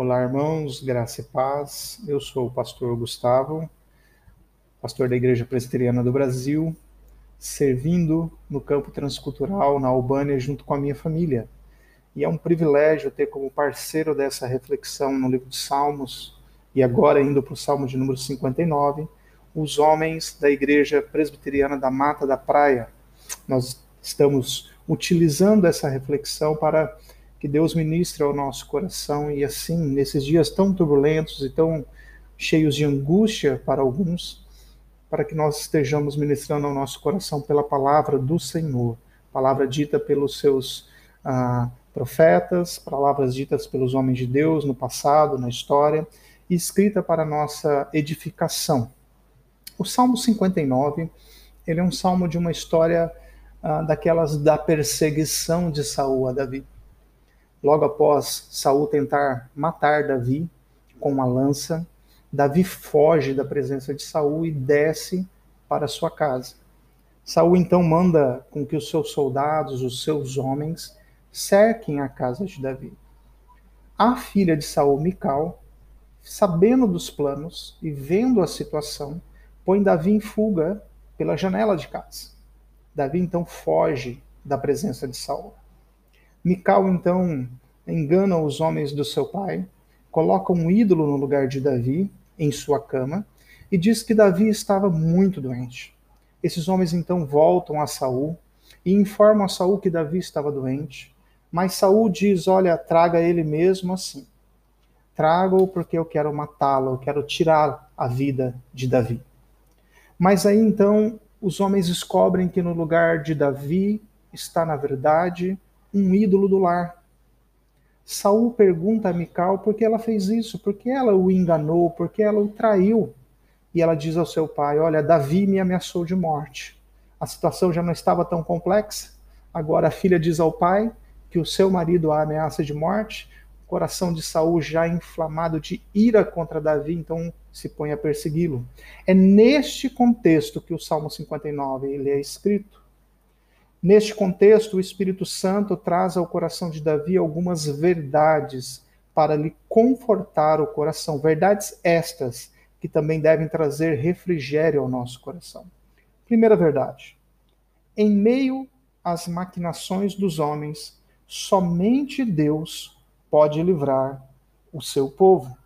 Olá, irmãos, graça e paz. Eu sou o pastor Gustavo, pastor da Igreja Presbiteriana do Brasil, servindo no campo transcultural na Albânia junto com a minha família. E é um privilégio ter como parceiro dessa reflexão no livro de Salmos, e agora indo para o Salmo de número 59, os homens da Igreja Presbiteriana da Mata da Praia. Nós estamos utilizando essa reflexão para que Deus ministre ao nosso coração e assim, nesses dias tão turbulentos e tão cheios de angústia para alguns, para que nós estejamos ministrando ao nosso coração pela palavra do Senhor, palavra dita pelos seus ah, profetas, palavras ditas pelos homens de Deus no passado, na história, e escrita para nossa edificação. O Salmo 59, ele é um salmo de uma história ah, daquelas da perseguição de Saul a Davi. Logo após Saul tentar matar Davi com uma lança, Davi foge da presença de Saul e desce para sua casa. Saul então manda com que os seus soldados, os seus homens, cerquem a casa de Davi. A filha de Saul, Mical, sabendo dos planos e vendo a situação, põe Davi em fuga pela janela de casa. Davi então foge da presença de Saul. Mical então engana os homens do seu pai, coloca um ídolo no lugar de Davi em sua cama e diz que Davi estava muito doente. Esses homens então voltam a Saul e informam a Saul que Davi estava doente, mas Saul diz: "Olha, traga ele mesmo assim. Traga-o porque eu quero matá-lo, eu quero tirar a vida de Davi." Mas aí então os homens descobrem que no lugar de Davi está na verdade um ídolo do lar. Saul pergunta a Mical por que ela fez isso, por que ela o enganou, por que ela o traiu. E ela diz ao seu pai: Olha, Davi me ameaçou de morte. A situação já não estava tão complexa. Agora a filha diz ao pai que o seu marido a ameaça de morte. O coração de Saul já inflamado de ira contra Davi, então se põe a persegui-lo. É neste contexto que o Salmo 59 ele é escrito. Neste contexto, o Espírito Santo traz ao coração de Davi algumas verdades para lhe confortar o coração, verdades estas que também devem trazer refrigério ao nosso coração. Primeira verdade: em meio às maquinações dos homens, somente Deus pode livrar o seu povo.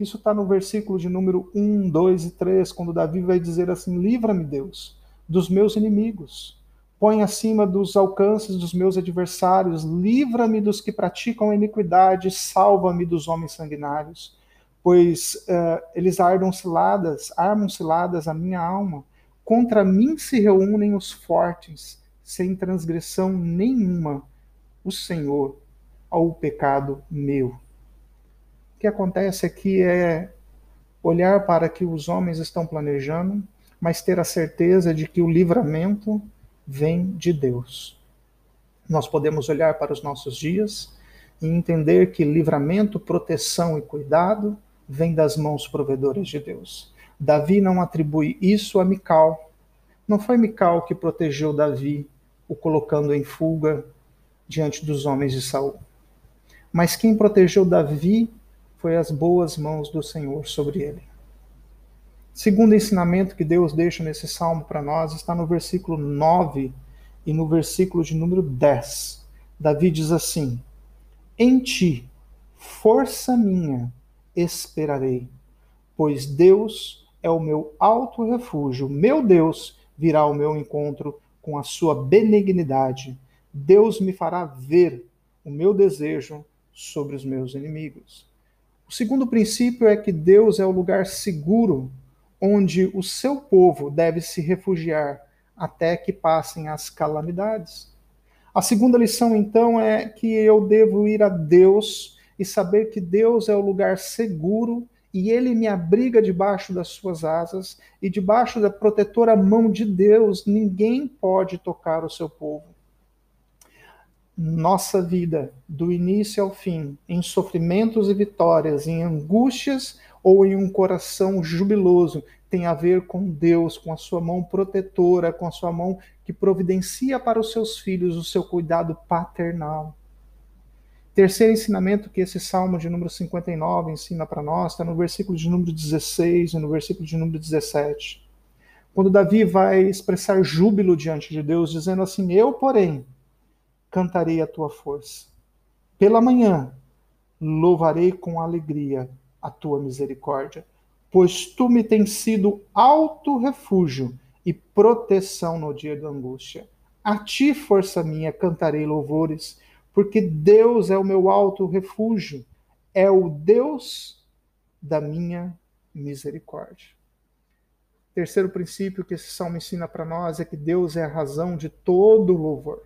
Isso está no versículo de número 1, 2 e 3, quando Davi vai dizer assim: Livra-me, Deus, dos meus inimigos põe acima dos alcances dos meus adversários, livra-me dos que praticam a iniquidade, salva-me dos homens sanguinários, pois uh, eles ardam ciladas, armam ciladas a minha alma. Contra mim se reúnem os fortes, sem transgressão nenhuma, o Senhor ao pecado meu. O que acontece aqui é olhar para que os homens estão planejando, mas ter a certeza de que o livramento vem de Deus. Nós podemos olhar para os nossos dias e entender que livramento, proteção e cuidado vem das mãos provedoras de Deus. Davi não atribui isso a Mical. Não foi Mical que protegeu Davi, o colocando em fuga diante dos homens de Saul. Mas quem protegeu Davi foi as boas mãos do Senhor sobre ele. Segundo ensinamento que Deus deixa nesse salmo para nós está no versículo 9 e no versículo de número 10. Davi diz assim: Em ti, força minha, esperarei, pois Deus é o meu alto refúgio. Meu Deus virá ao meu encontro com a sua benignidade. Deus me fará ver o meu desejo sobre os meus inimigos. O segundo princípio é que Deus é o lugar seguro onde o seu povo deve se refugiar até que passem as calamidades. A segunda lição, então, é que eu devo ir a Deus e saber que Deus é o lugar seguro e ele me abriga debaixo das suas asas e debaixo da protetora mão de Deus, ninguém pode tocar o seu povo. Nossa vida, do início ao fim, em sofrimentos e vitórias, em angústias ou em um coração jubiloso tem a ver com Deus, com a sua mão protetora, com a sua mão que providencia para os seus filhos o seu cuidado paternal. Terceiro ensinamento que esse salmo de número 59 ensina para nós está no versículo de número 16 e no versículo de número 17. Quando Davi vai expressar júbilo diante de Deus, dizendo assim: Eu, porém, cantarei a tua força. Pela manhã, louvarei com alegria a tua misericórdia, pois tu me tens sido alto refúgio e proteção no dia da angústia. A ti, força minha, cantarei louvores porque Deus é o meu alto refúgio, é o Deus da minha misericórdia. Terceiro princípio que esse salmo ensina para nós é que Deus é a razão de todo louvor.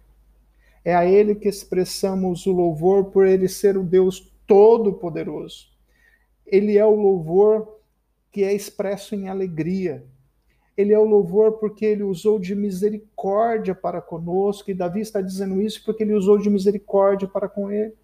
É a Ele que expressamos o louvor por Ele ser o Deus todo-poderoso. Ele é o louvor que é expresso em alegria, ele é o louvor porque ele usou de misericórdia para conosco, e Davi está dizendo isso porque ele usou de misericórdia para com ele.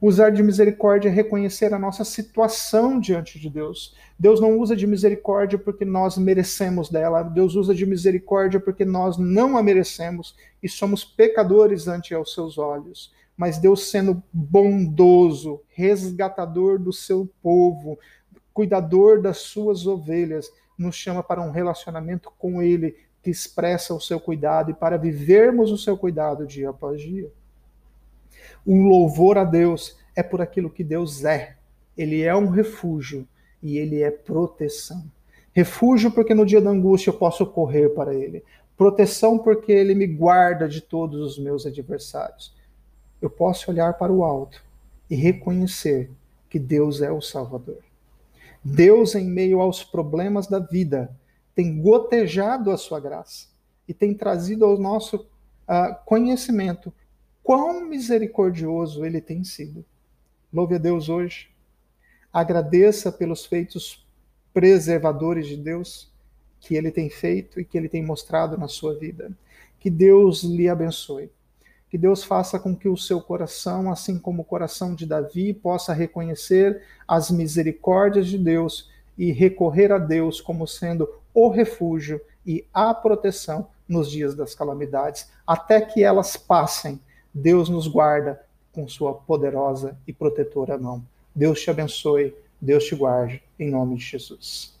Usar de misericórdia é reconhecer a nossa situação diante de Deus. Deus não usa de misericórdia porque nós merecemos dela. Deus usa de misericórdia porque nós não a merecemos e somos pecadores ante aos seus olhos. Mas Deus sendo bondoso, resgatador do seu povo, cuidador das suas ovelhas, nos chama para um relacionamento com Ele que expressa o seu cuidado e para vivermos o seu cuidado dia após dia. Um louvor a Deus é por aquilo que Deus é. Ele é um refúgio e ele é proteção. Refúgio porque no dia da angústia eu posso correr para ele. Proteção porque ele me guarda de todos os meus adversários. Eu posso olhar para o alto e reconhecer que Deus é o Salvador. Deus, em meio aos problemas da vida, tem gotejado a sua graça e tem trazido ao nosso uh, conhecimento quão misericordioso ele tem sido. Louve a Deus hoje. Agradeça pelos feitos preservadores de Deus que ele tem feito e que ele tem mostrado na sua vida. Que Deus lhe abençoe. Que Deus faça com que o seu coração, assim como o coração de Davi, possa reconhecer as misericórdias de Deus e recorrer a Deus como sendo o refúgio e a proteção nos dias das calamidades, até que elas passem. Deus nos guarda com sua poderosa e protetora mão. Deus te abençoe, Deus te guarde, em nome de Jesus.